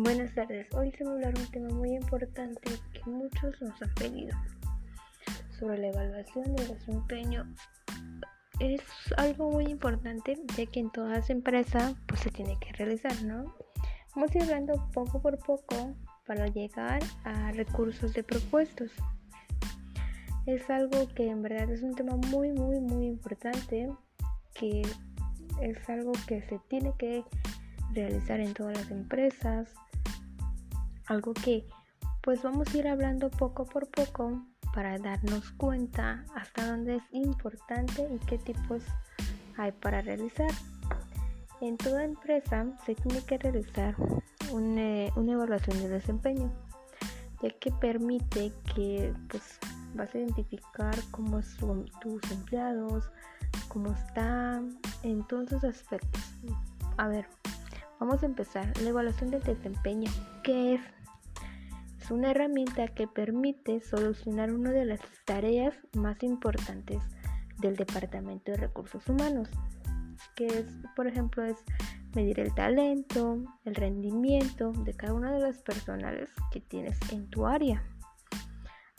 Buenas tardes, hoy se va a hablar un tema muy importante que muchos nos han pedido sobre la evaluación del desempeño. Es algo muy importante ya que en todas empresas pues se tiene que realizar, ¿no? Vamos a ir hablando poco por poco para llegar a recursos de propuestos. Es algo que en verdad es un tema muy muy muy importante que es algo que se tiene que realizar en todas las empresas. Algo que pues vamos a ir hablando poco por poco para darnos cuenta hasta dónde es importante y qué tipos hay para realizar. En toda empresa se tiene que realizar una, evaluación de desempeño, ya que permite que pues vas a identificar cómo son tus empleados, cómo están en todos esos aspectos. A ver, Vamos a empezar. La evaluación del desempeño. ¿Qué es? Una herramienta que permite solucionar una de las tareas más importantes del Departamento de Recursos Humanos, que es, por ejemplo, es medir el talento, el rendimiento de cada una de las personales que tienes en tu área.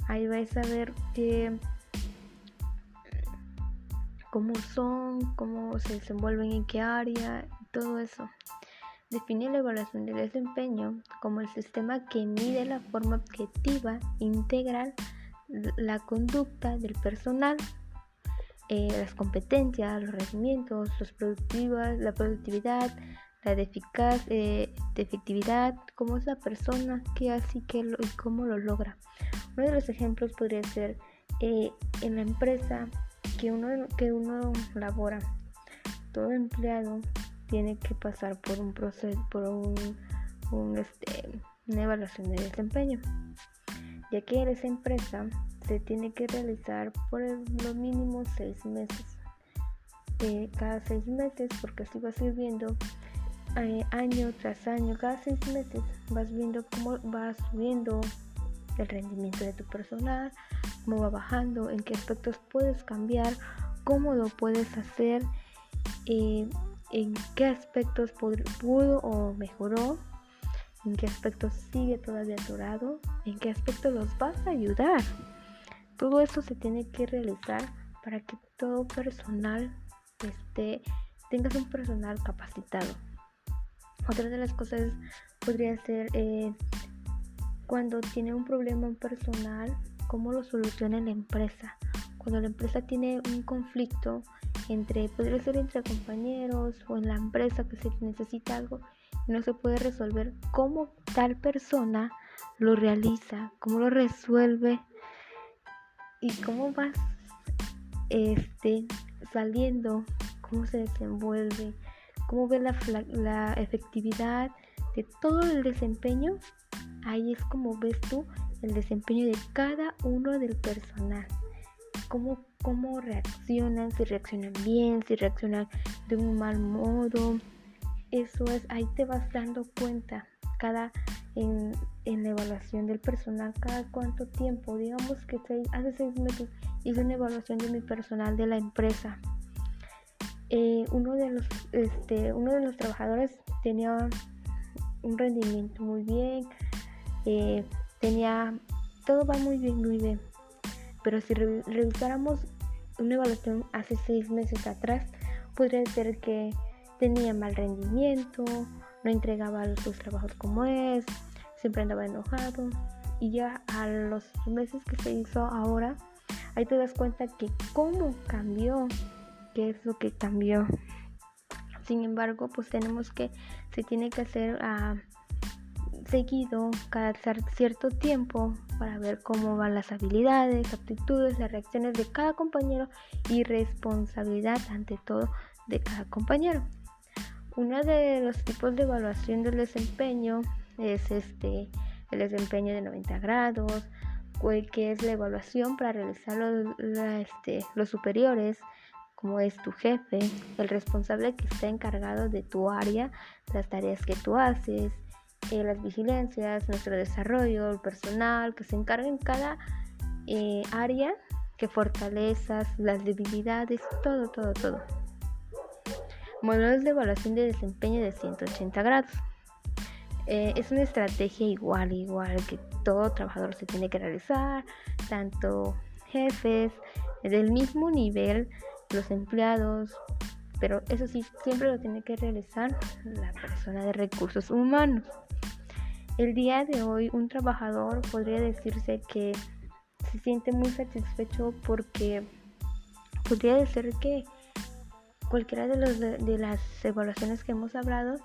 Ahí vais a ver que cómo son, cómo se desenvuelven en qué área, todo eso define la evaluación del desempeño como el sistema que mide la forma objetiva, integral, la conducta del personal, eh, las competencias, los rendimientos, los productivas, la productividad, la de, eficaz, eh, efectividad, cómo es la persona, qué hace que y cómo lo logra. Uno de los ejemplos podría ser eh, en la empresa que uno, que uno labora. Todo empleado tiene que pasar por un proceso, por un, este, una evaluación de desempeño, ya que en esa empresa se tiene que realizar por lo mínimo seis meses. Eh, cada seis meses, porque así vas viendo eh, año tras año, cada seis meses vas viendo cómo va subiendo el rendimiento de tu personal, cómo va bajando, en qué aspectos puedes cambiar, cómo lo puedes hacer. Eh, en qué aspectos pudo o mejoró, en qué aspectos sigue todavía atorado, en qué aspectos los vas a ayudar. Todo eso se tiene que realizar para que todo personal esté, tengas un personal capacitado. Otra de las cosas podría ser eh, cuando tiene un problema personal, cómo lo soluciona en la empresa. Cuando la empresa tiene un conflicto, entre, podría ser entre compañeros o en la empresa que se necesita algo y no se puede resolver, cómo tal persona lo realiza, cómo lo resuelve y cómo vas este, saliendo, cómo se desenvuelve, cómo ve la, la efectividad de todo el desempeño. Ahí es como ves tú el desempeño de cada uno del personal cómo, cómo reaccionan, si reaccionan bien, si reaccionan de un mal modo. Eso es, ahí te vas dando cuenta cada en, la evaluación del personal, cada cuánto tiempo, digamos que hace seis meses hice una evaluación de mi personal de la empresa. Eh, uno, de los, este, uno de los trabajadores tenía un rendimiento muy bien, eh, tenía, todo va muy bien, muy bien. Pero si revisáramos una evaluación hace seis meses atrás, podría ser que tenía mal rendimiento, no entregaba sus trabajos como es, siempre andaba enojado. Y ya a los meses que se hizo ahora, ahí te das cuenta que cómo cambió, qué es lo que cambió. Sin embargo, pues tenemos que, se tiene que hacer ah, seguido cada cierto tiempo para ver cómo van las habilidades, aptitudes, las reacciones de cada compañero y responsabilidad ante todo de cada compañero. Uno de los tipos de evaluación del desempeño es este el desempeño de 90 grados, que es la evaluación para realizar este, los superiores, como es tu jefe, el responsable que está encargado de tu área, las tareas que tú haces, eh, las vigilancias, nuestro desarrollo, el personal, que se encarga en cada eh, área, que fortalezas, las debilidades, todo, todo, todo. Modelos de evaluación de desempeño de 180 grados. Eh, es una estrategia igual, igual que todo trabajador se tiene que realizar, tanto jefes del mismo nivel, los empleados, pero eso sí, siempre lo tiene que realizar la persona de recursos humanos. El día de hoy un trabajador podría decirse que se siente muy satisfecho porque podría decir que cualquiera de, las evaluaciones que hemos hablado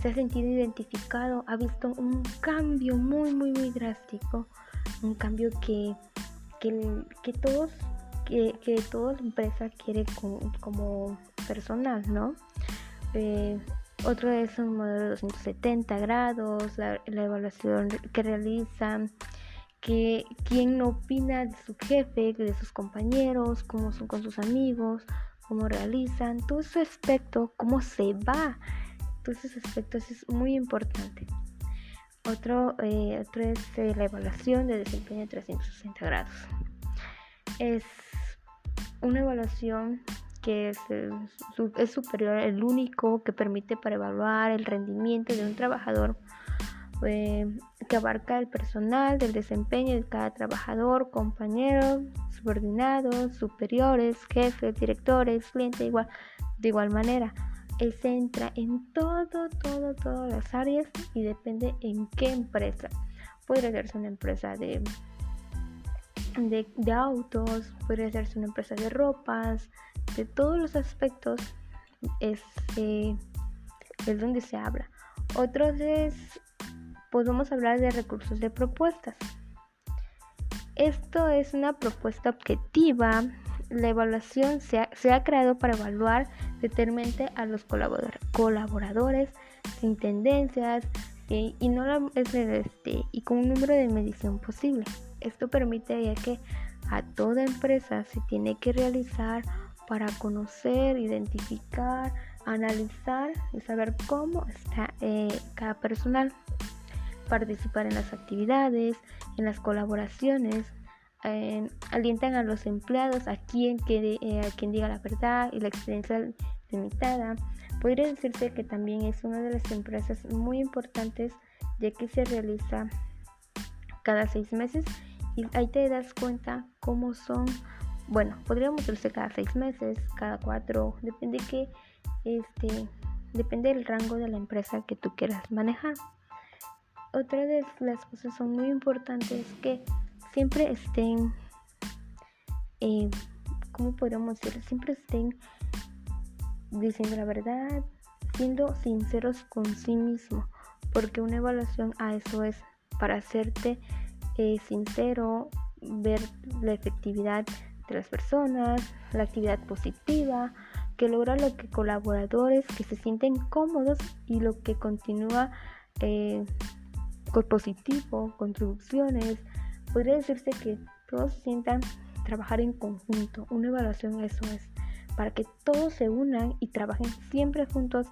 se ha sentido identificado, ha visto un cambio muy, muy, muy drástico, un cambio que, que, todos, que, que toda empresa quiere como, personal, ¿no? Eh, otro es un modelo de 270 grados, la, evaluación que realizan, que quién opina de su jefe, de sus compañeros, cómo son con sus amigos, cómo realizan, todo ese aspecto, cómo se va, todos esos aspectos es muy importante. Otro, eh, otro es eh, la evaluación de desempeño 360 grados. Es una evaluación que es, eh, superior, el único que permite para evaluar el rendimiento de un trabajador que abarca el personal del desempeño de cada trabajador, compañero, subordinados, superiores, jefes, directores, clientes, igual, de igual manera. Él se entra en todo, todo, todas las áreas y depende en qué empresa. Podría ser una empresa de, de, autos, podría ser una empresa de ropas, de todos los aspectos es, eh, es donde se habla. Otros es podemos hablar de recursos de propuestas. Esto es una propuesta objetiva. La evaluación se ha, creado para evaluar determinante a los colaboradores sin tendencias eh, y, no este, y con un número de medición posible. Esto permite ya que a toda empresa se tiene que realizar para conocer, identificar, analizar y saber cómo está eh, cada personal participar en las actividades, en las colaboraciones, alientan a los empleados a quien, eh, a quien diga la verdad y la experiencia limitada. Podría decirse que también es una de las empresas muy importantes ya que se realiza cada seis meses y ahí te das cuenta cómo son, bueno, podríamos decirse cada seis meses, cada cuatro, depende que este, depende del rango de la empresa que tú quieras manejar otra de las cosas son muy importantes que siempre estén, eh, ¿cómo podríamos decir? Siempre estén diciendo la verdad, siendo sinceros con sí mismo, porque una evaluación a eso es para hacerte eh, sincero, ver la efectividad de las personas, la actividad positiva, que logra lo que colaboradores que se sienten cómodos y lo que continúa eh, positivo, contribuciones. Podría decirse que todos sientan trabajar en conjunto. Una evaluación eso es para que todos se unan y trabajen siempre juntos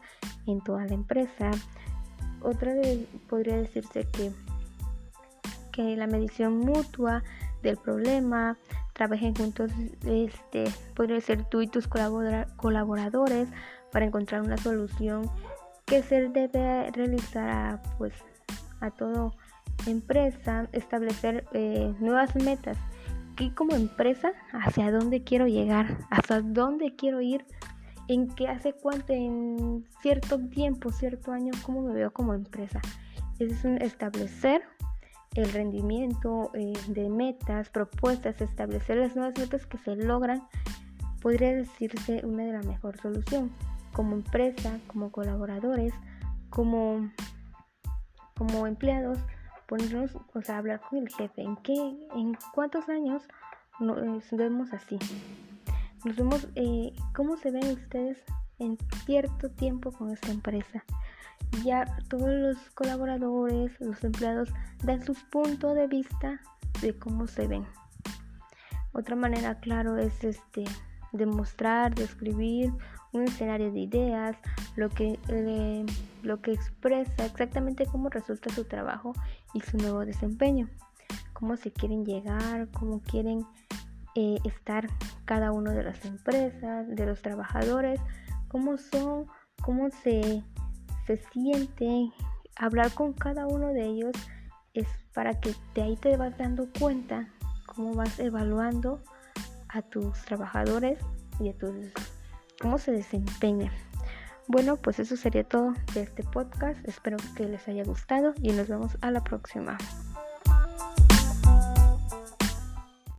en toda la empresa. Otra podría decirse que, que la medición mutua del problema, trabajen juntos, este, podría ser tú y tus colaboradores para encontrar una solución que se debe realizar a, pues a toda empresa establecer eh, nuevas metas. Que como empresa, hacia dónde quiero llegar, hasta dónde quiero ir, en qué hace cuánto, en cierto tiempo, cierto año, cómo me veo como empresa. Es un establecer el rendimiento eh, de metas, propuestas, establecer las nuevas metas que se logran, podría decirse una de las mejores soluciones. Como empresa, como colaboradores, como como empleados ponernos, o sea, hablar con el jefe. ¿En qué, en cuántos años nos vemos así? Nos vemos, eh, ¿cómo se ven ustedes en cierto tiempo con esta empresa? Ya todos los colaboradores, los empleados dan su punto de vista de cómo se ven. Otra manera, claro, es este demostrar, describir un escenario de ideas, lo que, eh, lo que expresa exactamente cómo resulta su trabajo y su nuevo desempeño, cómo se quieren llegar, cómo quieren eh, estar cada uno de las empresas, de los trabajadores, cómo son, cómo se, se sienten hablar con cada uno de ellos es para que de ahí te vas dando cuenta cómo vas evaluando a tus trabajadores y a tus cómo se desempeñan. Bueno, pues eso sería todo de este podcast. Espero que les haya gustado y nos vemos a la próxima.